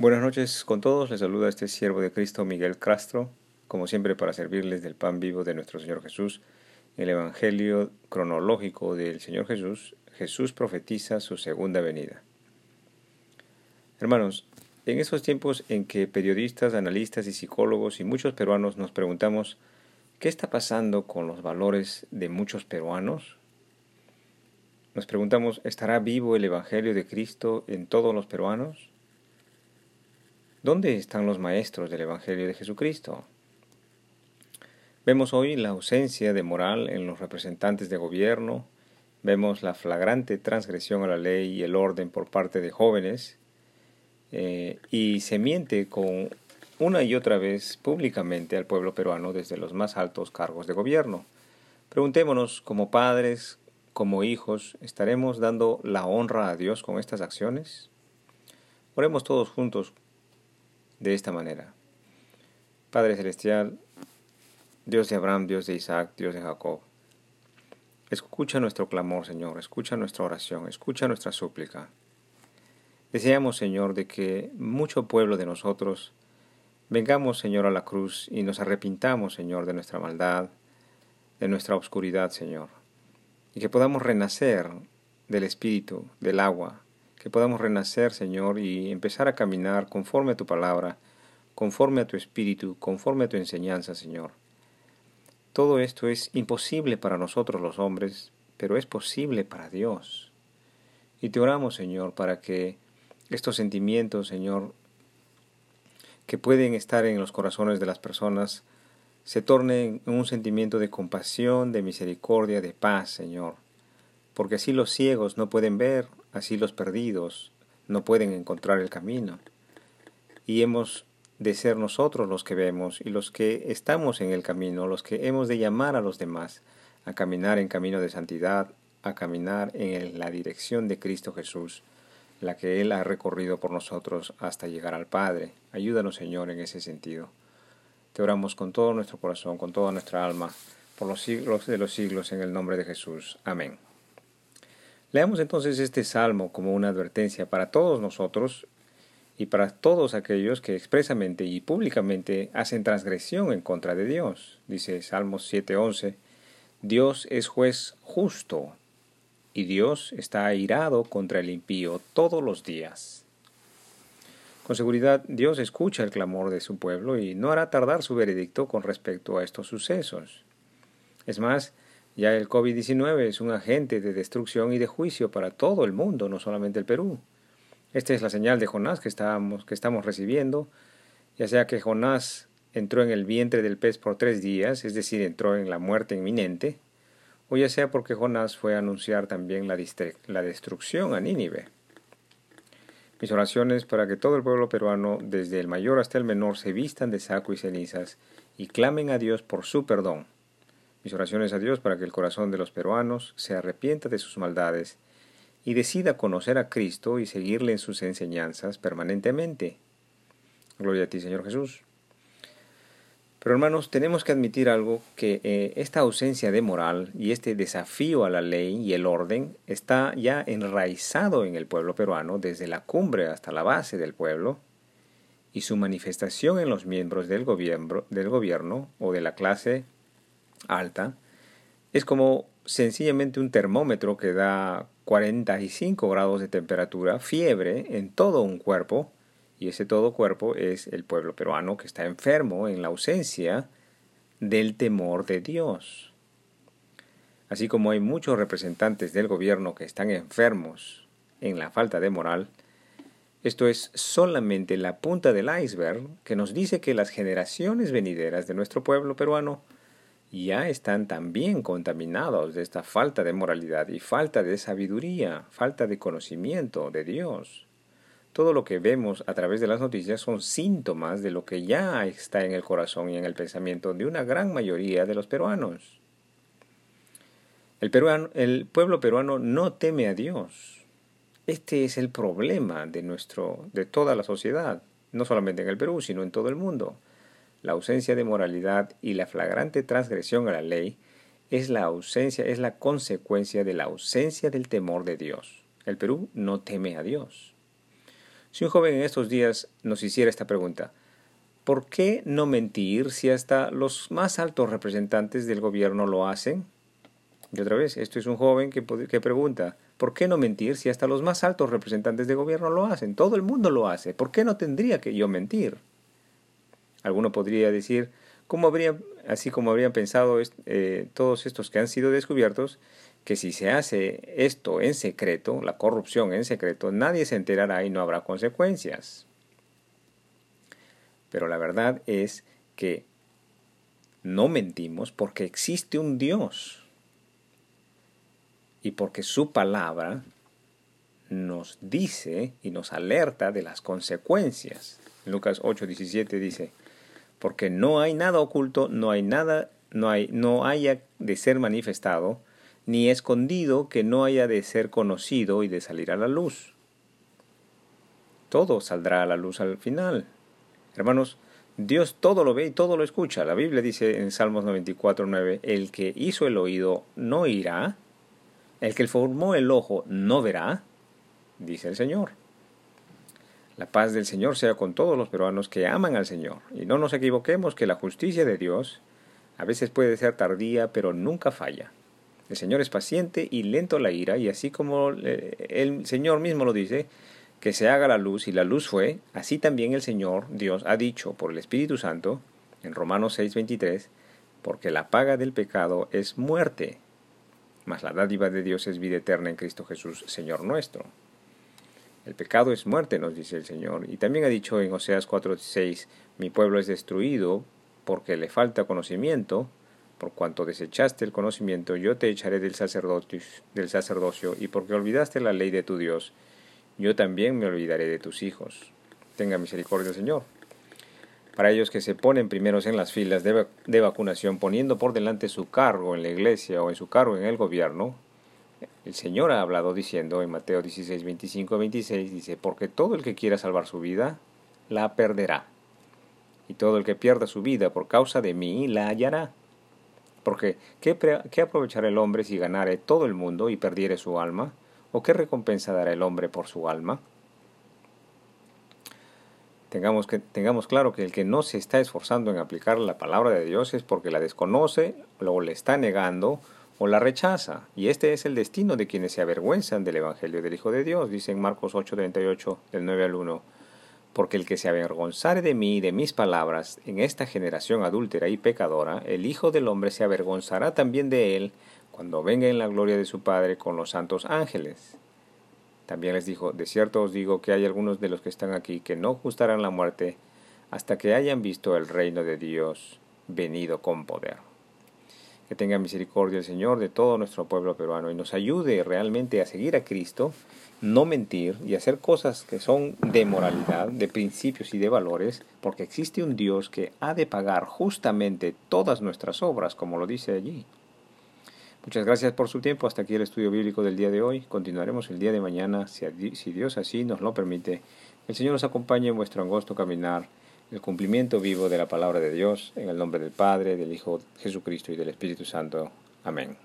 Buenas noches con todos, les saluda este siervo de Cristo Miguel Castro, como siempre para servirles del pan vivo de nuestro Señor Jesús. El Evangelio cronológico del Señor Jesús, Jesús profetiza su segunda venida. Hermanos, en esos tiempos en que periodistas, analistas y psicólogos y muchos peruanos nos preguntamos ¿qué está pasando con los valores de muchos peruanos? Nos preguntamos ¿estará vivo el Evangelio de Cristo en todos los peruanos? ¿Dónde están los maestros del Evangelio de Jesucristo? Vemos hoy la ausencia de moral en los representantes de gobierno, vemos la flagrante transgresión a la ley y el orden por parte de jóvenes, eh, y se miente con una y otra vez públicamente al pueblo peruano desde los más altos cargos de gobierno. Preguntémonos, como padres, como hijos, ¿estaremos dando la honra a Dios con estas acciones? Oremos todos juntos de esta manera. Padre Celestial, Dios de Abraham, Dios de Isaac, Dios de Jacob, escucha nuestro clamor, Señor, escucha nuestra oración, escucha nuestra súplica. Deseamos, Señor, de que mucho pueblo de nosotros vengamos, Señor, a la cruz y nos arrepintamos, Señor, de nuestra maldad, de nuestra oscuridad, Señor, y que podamos renacer del Espíritu, del agua, que podamos renacer, Señor, y empezar a caminar conforme a tu palabra, conforme a tu espíritu, conforme a tu enseñanza, Señor. Todo esto es imposible para nosotros los hombres, pero es posible para Dios. Y te oramos, Señor, para que estos sentimientos, Señor, que pueden estar en los corazones de las personas, se tornen en un sentimiento de compasión, de misericordia, de paz, Señor. Porque así los ciegos no pueden ver, Así los perdidos no pueden encontrar el camino. Y hemos de ser nosotros los que vemos y los que estamos en el camino, los que hemos de llamar a los demás a caminar en camino de santidad, a caminar en la dirección de Cristo Jesús, la que Él ha recorrido por nosotros hasta llegar al Padre. Ayúdanos, Señor, en ese sentido. Te oramos con todo nuestro corazón, con toda nuestra alma, por los siglos de los siglos, en el nombre de Jesús. Amén. Leamos entonces este salmo como una advertencia para todos nosotros y para todos aquellos que expresamente y públicamente hacen transgresión en contra de Dios. Dice Salmos 7:11, Dios es juez justo y Dios está airado contra el impío todos los días. Con seguridad Dios escucha el clamor de su pueblo y no hará tardar su veredicto con respecto a estos sucesos. Es más, ya el COVID-19 es un agente de destrucción y de juicio para todo el mundo, no solamente el Perú. Esta es la señal de Jonás que, estamos, que estamos recibiendo, ya sea que Jonás entró en el vientre del pez por tres días, es decir, entró en la muerte inminente, o ya sea porque Jonás fue a anunciar también la, la destrucción a Nínive. Mis oraciones para que todo el pueblo peruano, desde el mayor hasta el menor, se vistan de saco y cenizas y clamen a Dios por su perdón mis oraciones a Dios para que el corazón de los peruanos se arrepienta de sus maldades y decida conocer a Cristo y seguirle en sus enseñanzas permanentemente. Gloria a ti, Señor Jesús. Pero hermanos, tenemos que admitir algo, que eh, esta ausencia de moral y este desafío a la ley y el orden está ya enraizado en el pueblo peruano desde la cumbre hasta la base del pueblo, y su manifestación en los miembros del gobierno, del gobierno o de la clase alta, es como sencillamente un termómetro que da 45 grados de temperatura, fiebre en todo un cuerpo, y ese todo cuerpo es el pueblo peruano que está enfermo en la ausencia del temor de Dios. Así como hay muchos representantes del gobierno que están enfermos en la falta de moral, esto es solamente la punta del iceberg que nos dice que las generaciones venideras de nuestro pueblo peruano ya están también contaminados de esta falta de moralidad y falta de sabiduría, falta de conocimiento de Dios. Todo lo que vemos a través de las noticias son síntomas de lo que ya está en el corazón y en el pensamiento de una gran mayoría de los peruanos. El, peruano, el pueblo peruano no teme a Dios. Este es el problema de, nuestro, de toda la sociedad, no solamente en el Perú, sino en todo el mundo. La ausencia de moralidad y la flagrante transgresión a la ley es la ausencia, es la consecuencia de la ausencia del temor de Dios. El Perú no teme a Dios. Si un joven en estos días nos hiciera esta pregunta, ¿por qué no mentir si hasta los más altos representantes del gobierno lo hacen? Y otra vez, esto es un joven que, que pregunta, ¿por qué no mentir si hasta los más altos representantes del gobierno lo hacen? Todo el mundo lo hace, ¿por qué no tendría que yo mentir? Alguno podría decir, ¿cómo así como habrían pensado eh, todos estos que han sido descubiertos, que si se hace esto en secreto, la corrupción en secreto, nadie se enterará y no habrá consecuencias. Pero la verdad es que no mentimos porque existe un Dios y porque su palabra nos dice y nos alerta de las consecuencias. Lucas 8:17 dice, porque no hay nada oculto, no hay nada, no hay, no haya de ser manifestado, ni escondido que no haya de ser conocido y de salir a la luz. Todo saldrá a la luz al final. Hermanos, Dios todo lo ve y todo lo escucha. La Biblia dice en Salmos 94.9, el que hizo el oído no irá, el que formó el ojo no verá, dice el Señor. La paz del Señor sea con todos los peruanos que aman al Señor. Y no nos equivoquemos que la justicia de Dios a veces puede ser tardía, pero nunca falla. El Señor es paciente y lento la ira, y así como eh, el Señor mismo lo dice, que se haga la luz y la luz fue, así también el Señor Dios ha dicho por el Espíritu Santo, en Romanos 6:23, porque la paga del pecado es muerte, mas la dádiva de Dios es vida eterna en Cristo Jesús, Señor nuestro. El pecado es muerte, nos dice el Señor. Y también ha dicho en Oseas 4:6, mi pueblo es destruido porque le falta conocimiento, por cuanto desechaste el conocimiento, yo te echaré del del sacerdocio, y porque olvidaste la ley de tu Dios, yo también me olvidaré de tus hijos. Tenga misericordia, Señor. Para ellos que se ponen primeros en las filas de vacunación, poniendo por delante su cargo en la iglesia o en su cargo en el gobierno, el Señor ha hablado diciendo en Mateo 16, 25, 26, dice, porque todo el que quiera salvar su vida, la perderá. Y todo el que pierda su vida por causa de mí, la hallará. Porque, ¿qué, qué aprovechará el hombre si ganare todo el mundo y perdiere su alma? ¿O qué recompensa dará el hombre por su alma? Tengamos, que, tengamos claro que el que no se está esforzando en aplicar la palabra de Dios es porque la desconoce, o le está negando, o la rechaza. Y este es el destino de quienes se avergüenzan del Evangelio del Hijo de Dios, dice en Marcos 8:38, del 9 al 1. Porque el que se avergonzare de mí y de mis palabras en esta generación adúltera y pecadora, el Hijo del Hombre se avergonzará también de él cuando venga en la gloria de su Padre con los santos ángeles. También les dijo, de cierto os digo que hay algunos de los que están aquí que no gustarán la muerte hasta que hayan visto el reino de Dios venido con poder. Que tenga misericordia el Señor de todo nuestro pueblo peruano y nos ayude realmente a seguir a Cristo, no mentir y hacer cosas que son de moralidad, de principios y de valores, porque existe un Dios que ha de pagar justamente todas nuestras obras, como lo dice allí. Muchas gracias por su tiempo. Hasta aquí el estudio bíblico del día de hoy. Continuaremos el día de mañana, si Dios así nos lo permite. El Señor nos acompañe en vuestro angosto caminar el cumplimiento vivo de la palabra de Dios, en el nombre del Padre, del Hijo Jesucristo y del Espíritu Santo. Amén.